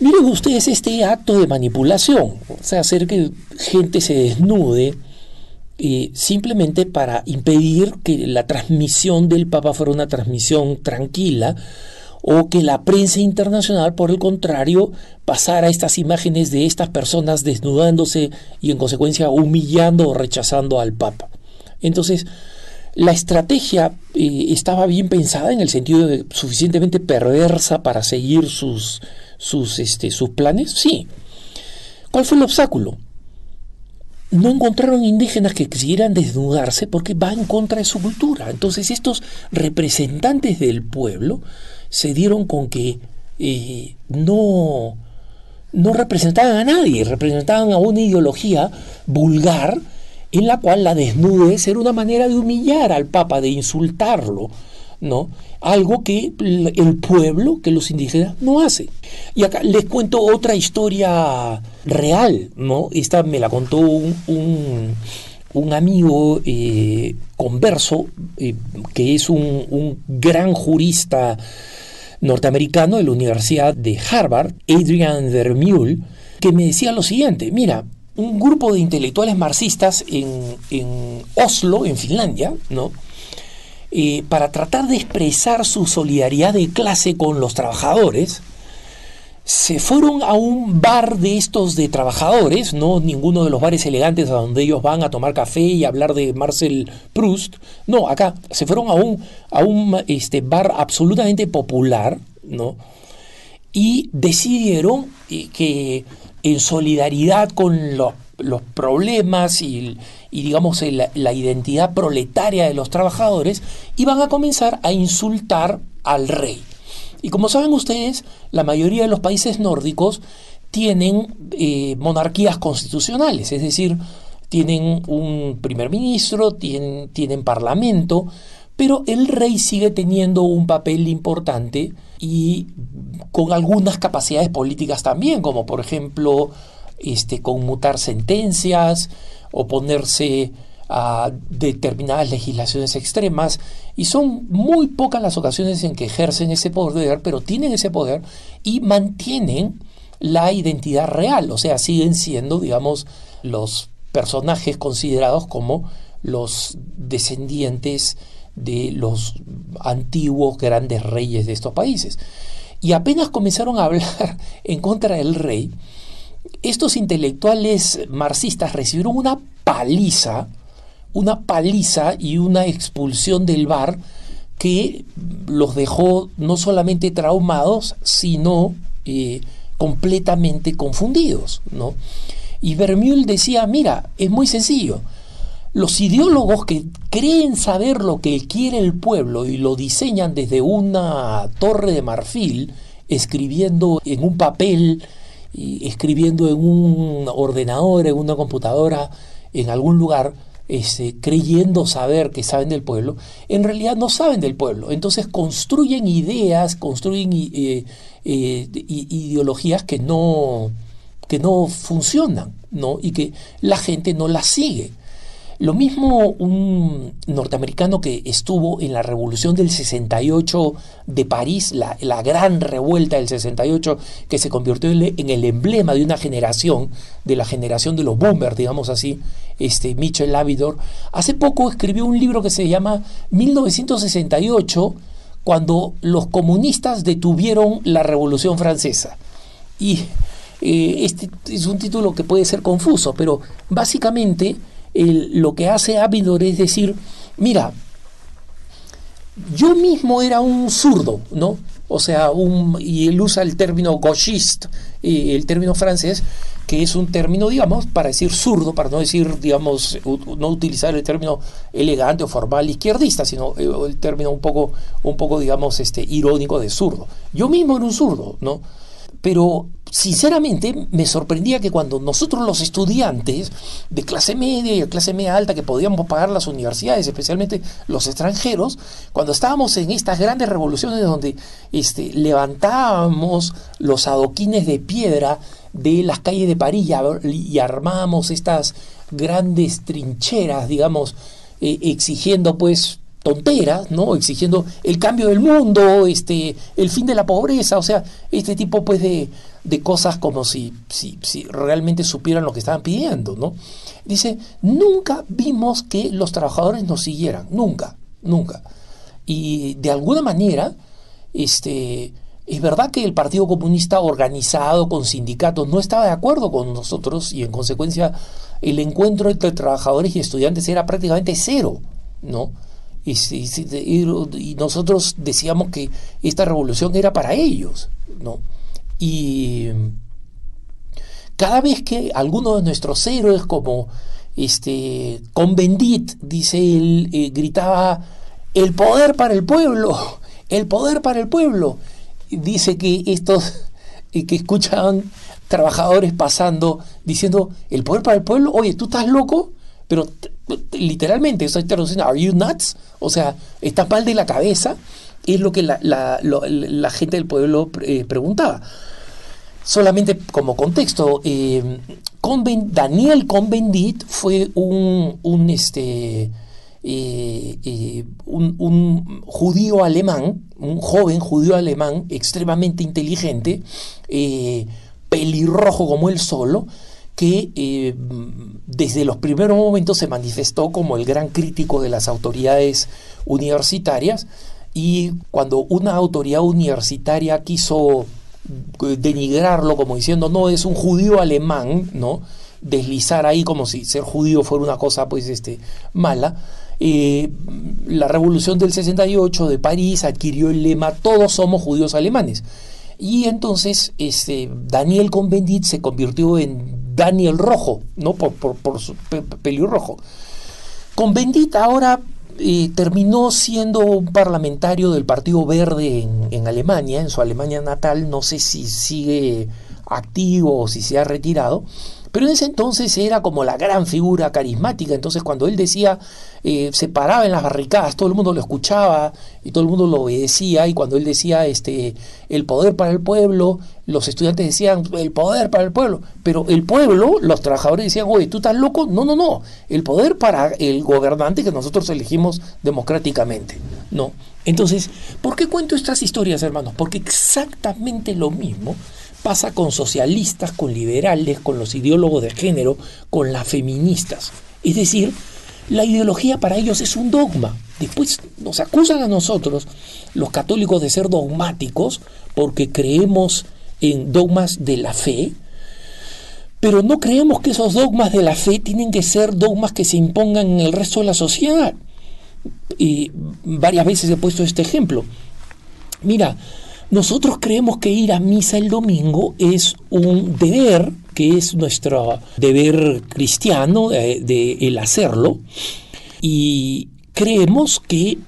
miren ustedes este acto de manipulación, o sea, hacer que gente se desnude eh, simplemente para impedir que la transmisión del Papa fuera una transmisión tranquila, o que la prensa internacional, por el contrario, pasara estas imágenes de estas personas desnudándose y en consecuencia humillando o rechazando al Papa. Entonces, la estrategia eh, estaba bien pensada en el sentido de suficientemente perversa para seguir sus, sus, este, sus planes, sí. ¿Cuál fue el obstáculo? no encontraron indígenas que quisieran desnudarse porque va en contra de su cultura. Entonces estos representantes del pueblo se dieron con que eh, no, no representaban a nadie, representaban a una ideología vulgar en la cual la desnudez era una manera de humillar al Papa, de insultarlo, ¿no? Algo que el pueblo, que los indígenas no hacen. Y acá les cuento otra historia real, ¿no? Esta me la contó un, un, amigo eh, converso, eh, que es un, un gran jurista norteamericano de la Universidad de Harvard, Adrian Vermeule, que me decía lo siguiente, mira, un grupo de intelectuales marxistas en, en Oslo, en Finlandia, ¿no? Eh, para tratar de expresar su solidaridad de clase con los trabajadores, se fueron a un bar de estos de trabajadores, no ninguno de los bares elegantes a donde ellos van a tomar café y hablar de Marcel Proust, no, acá se fueron a un, a un este, bar absolutamente popular, ¿no? Y decidieron eh, que en solidaridad con los problemas y, y digamos la, la identidad proletaria de los trabajadores, iban a comenzar a insultar al rey. Y como saben ustedes, la mayoría de los países nórdicos tienen eh, monarquías constitucionales, es decir, tienen un primer ministro, tienen, parlamento, pero el rey sigue teniendo un papel importante y con algunas capacidades políticas también, como por ejemplo este, conmutar sentencias, oponerse a determinadas legislaciones extremas y son muy pocas las ocasiones en que ejercen ese poder, pero tienen ese poder y mantienen la identidad real, o sea, siguen siendo, digamos, los personajes considerados como los descendientes de los antiguos grandes reyes de estos países. Y apenas comenzaron a hablar en contra del rey, estos intelectuales marxistas recibieron una paliza, una paliza y una expulsión del bar que los dejó no solamente traumados, sino eh, completamente confundidos. ¿no? Y Vermeul decía, mira, es muy sencillo. Los ideólogos que creen saber lo que quiere el pueblo y lo diseñan desde una torre de marfil, escribiendo en un papel escribiendo en un ordenador, en una computadora, en algún lugar, este, creyendo saber que saben del pueblo, en realidad no saben del pueblo. Entonces construyen ideas, construyen eh, eh, ideologías que no, que no funcionan, ¿no? Y que la gente no las sigue. Lo mismo un norteamericano que estuvo en la revolución del 68 de París, la, gran revuelta del 68, que se convirtió en el emblema de una generación, de la generación de los boomers, digamos así, este Michel Avidor, hace poco escribió un libro que se llama 1968, cuando los comunistas detuvieron la revolución francesa. Y eh, este es un título que puede ser confuso, pero básicamente lo que hace Abidor es decir, mira, yo mismo era un zurdo, ¿no? O sea, un, y él usa el término gauchiste, el término francés, que es un término, digamos, para decir zurdo, para no decir, digamos, no utilizar el término elegante o formal izquierdista, sino eh, el término un poco, un poco, digamos, este, irónico de zurdo. Yo mismo era un zurdo, ¿no? Pero sinceramente me sorprendía que cuando nosotros los estudiantes de clase media y clase media alta que podíamos pagar las universidades, especialmente los extranjeros, cuando estábamos en estas grandes revoluciones donde este, levantábamos los adoquines de piedra de las calles de París y armábamos estas grandes trincheras, digamos, eh, exigiendo pues tonteras, ¿no? Exigiendo el cambio del mundo, este, el fin de la pobreza, o sea, este tipo pues de, de cosas como si, si, si, realmente supieran lo que estaban pidiendo, ¿no? Dice, nunca vimos que los trabajadores nos siguieran, nunca, nunca. Y de alguna manera, este, es verdad que el Partido Comunista organizado con sindicatos no estaba de acuerdo con nosotros y en consecuencia el encuentro entre trabajadores y estudiantes era prácticamente cero, ¿no? Y, nosotros decíamos que esta revolución era para ellos, ¿no? Y cada vez que alguno de nuestros héroes, como este Convendit, dice él, eh, gritaba el poder para el pueblo, el poder para el pueblo, dice que estos que escuchaban trabajadores pasando diciendo el poder para el pueblo, oye, tú estás loco, pero literalmente, estoy traduciendo, ¿are you nuts? O sea, ¿estás mal de la cabeza? Es lo que la, la, gente del pueblo eh, preguntaba. Solamente como contexto, eh, Daniel Convendit fue un, un, este, eh, un, judío alemán, un joven judío alemán extremadamente inteligente, pelirrojo como él solo, que eh, desde los primeros momentos se manifestó como el gran crítico de las autoridades universitarias y cuando una autoridad universitaria quiso eh, denigrarlo como diciendo no es un judío alemán, ¿no? deslizar ahí como si ser judío fuera una cosa pues este mala. Eh, la revolución del 68 de París adquirió el lema todos somos judíos alemanes. Y entonces este, Daniel Convendit se convirtió en Daniel Rojo, ¿no? Por, por, su pelirrojo. Con Bendita ahora eh, terminó siendo un parlamentario del Partido Verde en, Alemania, en su Alemania natal, no sé si sigue activo o si se ha retirado, pero en ese entonces era como la gran figura carismática, entonces cuando él decía, eh, se paraba en las barricadas, todo el mundo lo escuchaba y todo el mundo lo obedecía, y cuando él decía, este, el poder para el pueblo, los estudiantes decían, el poder para el pueblo, pero el pueblo, los trabajadores decían, oye, ¿tú estás loco? No, no, no, el poder para el gobernante que nosotros elegimos democráticamente, no. Entonces, ¿por qué cuento estas historias, hermanos? Porque exactamente lo mismo pasa con socialistas, con liberales, con los ideólogos de género, con las feministas. Es decir, la ideología para ellos es un dogma. Después nos acusan a nosotros, los católicos, de ser dogmáticos porque creemos en dogmas de la fe, pero no creemos que esos dogmas de la fe tienen que ser dogmas que se impongan en el resto de la sociedad. Y varias veces he puesto este ejemplo. Mira, nosotros creemos que ir a misa el domingo es un deber, que es nuestro deber cristiano de, el hacerlo, y creemos que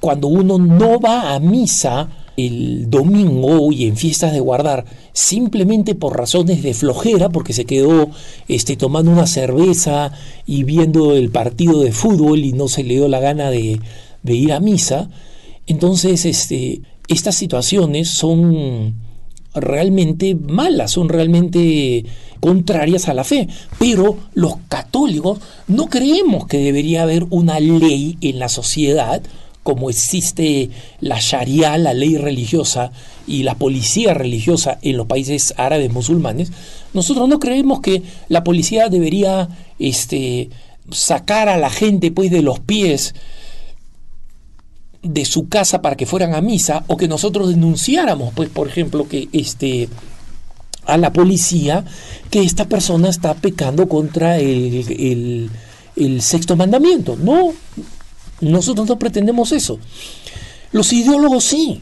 cuando uno no va a misa el domingo y en fiestas de guardar simplemente por razones de flojera porque se quedó este tomando una cerveza y viendo el partido de fútbol y no se le dio la gana de, de ir a misa entonces este estas situaciones son realmente malas, son realmente contrarias a la fe. Pero los católicos no creemos que debería haber una ley en la sociedad como existe la Sharia, la ley religiosa y la policía religiosa en los países árabes musulmanes. Nosotros no creemos que la policía debería este, sacar a la gente pues de los pies de su casa para que fueran a misa o que nosotros denunciáramos, pues por ejemplo, que este a la policía que esta persona está pecando contra el, el sexto mandamiento. No, nosotros no pretendemos eso. Los ideólogos sí,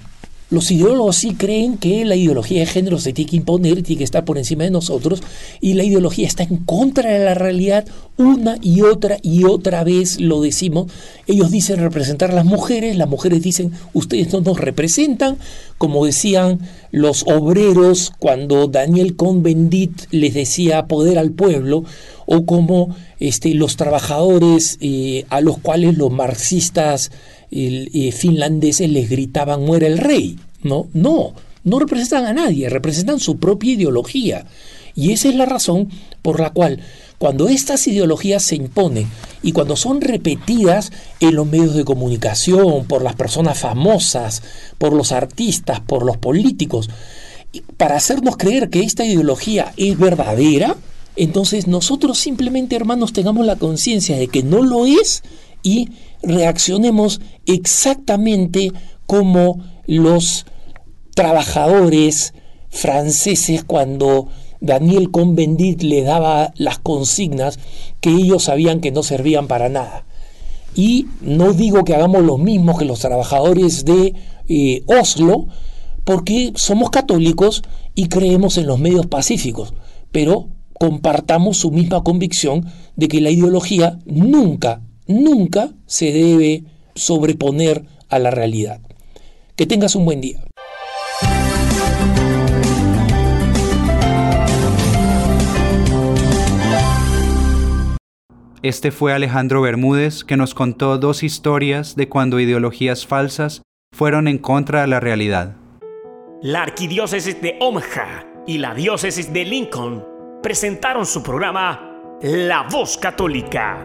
los ideólogos sí creen que la ideología de género se tiene que imponer tiene que estar por encima de nosotros y la ideología está en contra de la realidad una y otra y otra vez lo decimos. Ellos dicen representar a las mujeres, las mujeres dicen ustedes no nos representan, como decían los obreros cuando Daniel Cohn-Bendit les decía poder al pueblo o como este, los trabajadores eh, a los cuales los marxistas eh, finlandeses les gritaban muere el rey. No, no, no representan a nadie, representan su propia ideología. Y esa es la razón por la cual cuando estas ideologías se imponen y cuando son repetidas en los medios de comunicación, por las personas famosas, por los artistas, por los políticos, para hacernos creer que esta ideología es verdadera, entonces nosotros simplemente, hermanos, tengamos la conciencia de que no lo es y reaccionemos exactamente como los trabajadores franceses cuando Daniel Cohn-Bendit le daba las consignas que ellos sabían que no servían para nada. Y no digo que hagamos lo mismo que los trabajadores de eh, Oslo, porque somos católicos y creemos en los medios pacíficos, pero compartamos su misma convicción de que la ideología nunca, nunca se debe sobreponer a la realidad. Que tengas un buen día. Este fue Alejandro Bermúdez que nos contó dos historias de cuando ideologías falsas fueron en contra de la realidad. La arquidiócesis de Omaha y la diócesis de Lincoln presentaron su programa La Voz Católica,